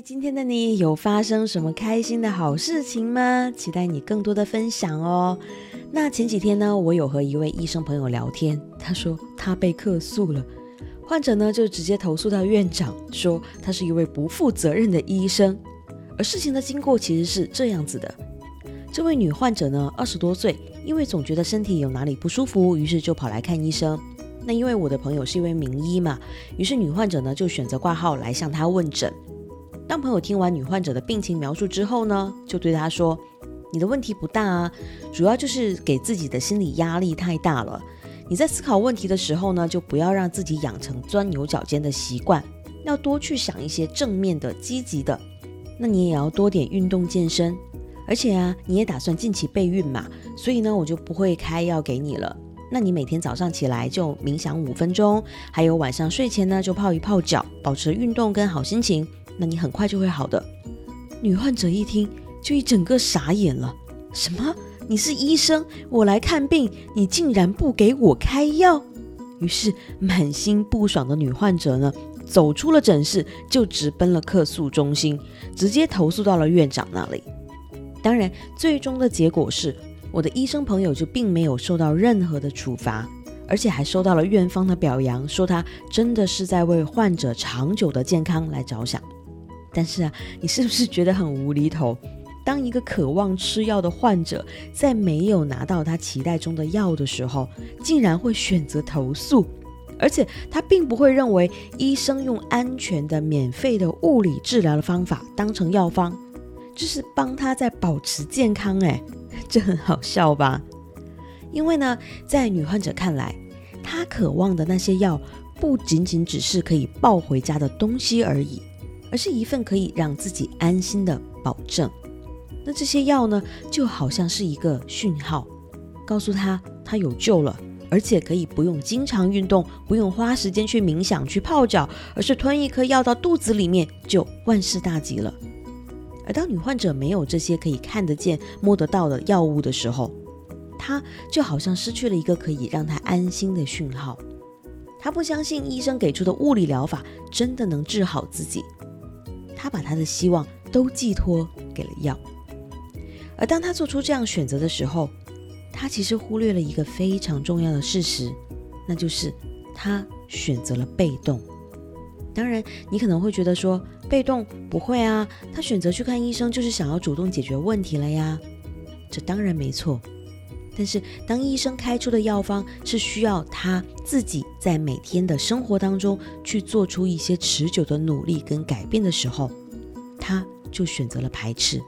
今天的你有发生什么开心的好事情吗？期待你更多的分享哦。那前几天呢，我有和一位医生朋友聊天，他说他被客诉了，患者呢就直接投诉到院长，说他是一位不负责任的医生。而事情的经过其实是这样子的：这位女患者呢，二十多岁，因为总觉得身体有哪里不舒服，于是就跑来看医生。那因为我的朋友是一位名医嘛，于是女患者呢就选择挂号来向他问诊。当朋友听完女患者的病情描述之后呢，就对她说：“你的问题不大啊，主要就是给自己的心理压力太大了。你在思考问题的时候呢，就不要让自己养成钻牛角尖的习惯，要多去想一些正面的、积极的。那你也要多点运动健身，而且啊，你也打算近期备孕嘛，所以呢，我就不会开药给你了。那你每天早上起来就冥想五分钟，还有晚上睡前呢就泡一泡脚，保持运动跟好心情。”那你很快就会好的。女患者一听，就一整个傻眼了。什么？你是医生，我来看病，你竟然不给我开药？于是满心不爽的女患者呢，走出了诊室，就直奔了客诉中心，直接投诉到了院长那里。当然，最终的结果是，我的医生朋友就并没有受到任何的处罚。而且还收到了院方的表扬，说他真的是在为患者长久的健康来着想。但是啊，你是不是觉得很无厘头？当一个渴望吃药的患者在没有拿到他期待中的药的时候，竟然会选择投诉，而且他并不会认为医生用安全的、免费的物理治疗的方法当成药方，就是帮他在保持健康。哎，这很好笑吧？因为呢，在女患者看来，她渴望的那些药不仅仅只是可以抱回家的东西而已。而是一份可以让自己安心的保证。那这些药呢，就好像是一个讯号，告诉他他有救了，而且可以不用经常运动，不用花时间去冥想、去泡脚，而是吞一颗药到肚子里面就万事大吉了。而当女患者没有这些可以看得见、摸得到的药物的时候，她就好像失去了一个可以让她安心的讯号。她不相信医生给出的物理疗法真的能治好自己。他把他的希望都寄托给了药，而当他做出这样选择的时候，他其实忽略了一个非常重要的事实，那就是他选择了被动。当然，你可能会觉得说，被动不会啊，他选择去看医生就是想要主动解决问题了呀。这当然没错，但是当医生开出的药方是需要他自己在每天的生活当中去做出一些持久的努力跟改变的时候，他就选择了排斥，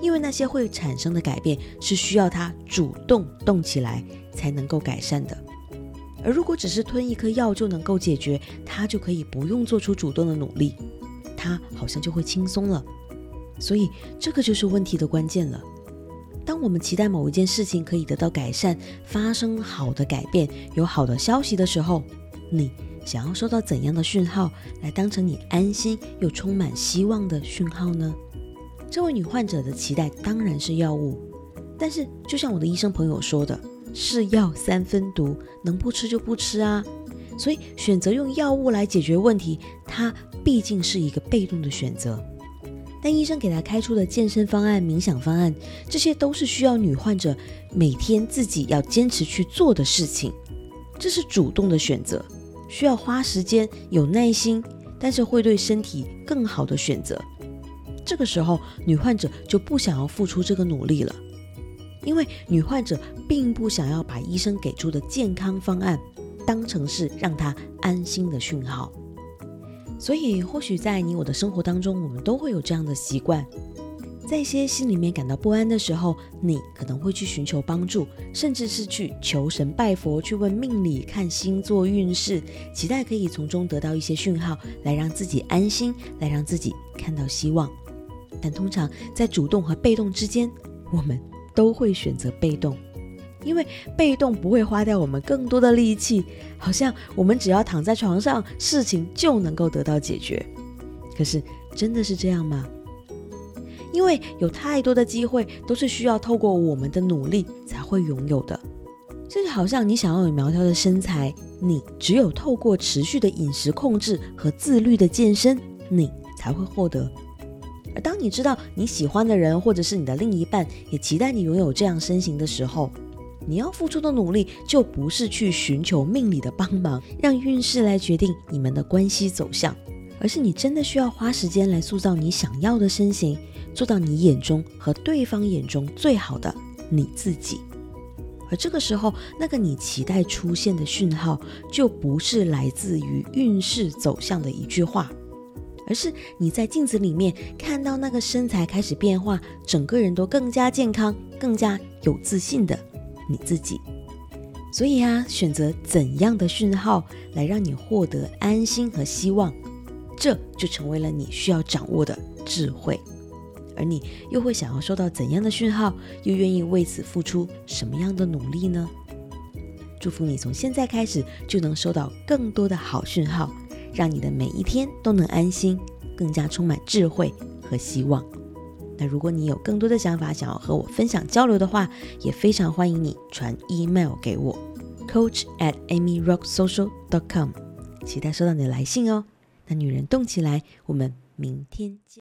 因为那些会产生的改变是需要他主动动起来才能够改善的。而如果只是吞一颗药就能够解决，他就可以不用做出主动的努力，他好像就会轻松了。所以这个就是问题的关键了。当我们期待某一件事情可以得到改善，发生好的改变，有好的消息的时候，你。想要收到怎样的讯号来当成你安心又充满希望的讯号呢？这位女患者的期待当然是药物，但是就像我的医生朋友说的，是药三分毒，能不吃就不吃啊。所以选择用药物来解决问题，它毕竟是一个被动的选择。但医生给她开出的健身方案、冥想方案，这些都是需要女患者每天自己要坚持去做的事情，这是主动的选择。需要花时间、有耐心，但是会对身体更好的选择。这个时候，女患者就不想要付出这个努力了，因为女患者并不想要把医生给出的健康方案当成是让她安心的讯号。所以，或许在你我的生活当中，我们都会有这样的习惯。在一些心里面感到不安的时候，你可能会去寻求帮助，甚至是去求神拜佛，去问命理、看星座运势，期待可以从中得到一些讯号，来让自己安心，来让自己看到希望。但通常在主动和被动之间，我们都会选择被动，因为被动不会花掉我们更多的力气，好像我们只要躺在床上，事情就能够得到解决。可是真的是这样吗？因为有太多的机会都是需要透过我们的努力才会拥有的，这就好像你想要有苗条的身材，你只有透过持续的饮食控制和自律的健身，你才会获得。而当你知道你喜欢的人或者是你的另一半也期待你拥有这样身形的时候，你要付出的努力就不是去寻求命理的帮忙，让运势来决定你们的关系走向，而是你真的需要花时间来塑造你想要的身形，做到你眼中和对方眼中最好的你自己。而这个时候，那个你期待出现的讯号，就不是来自于运势走向的一句话，而是你在镜子里面看到那个身材开始变化，整个人都更加健康、更加有自信的你自己。所以啊，选择怎样的讯号来让你获得安心和希望，这就成为了你需要掌握的智慧。而你又会想要收到怎样的讯号？又愿意为此付出什么样的努力呢？祝福你从现在开始就能收到更多的好讯号，让你的每一天都能安心，更加充满智慧和希望。那如果你有更多的想法想要和我分享交流的话，也非常欢迎你传 email 给我，coach at amyrocksocial dot com，期待收到你的来信哦。那女人动起来，我们明天见。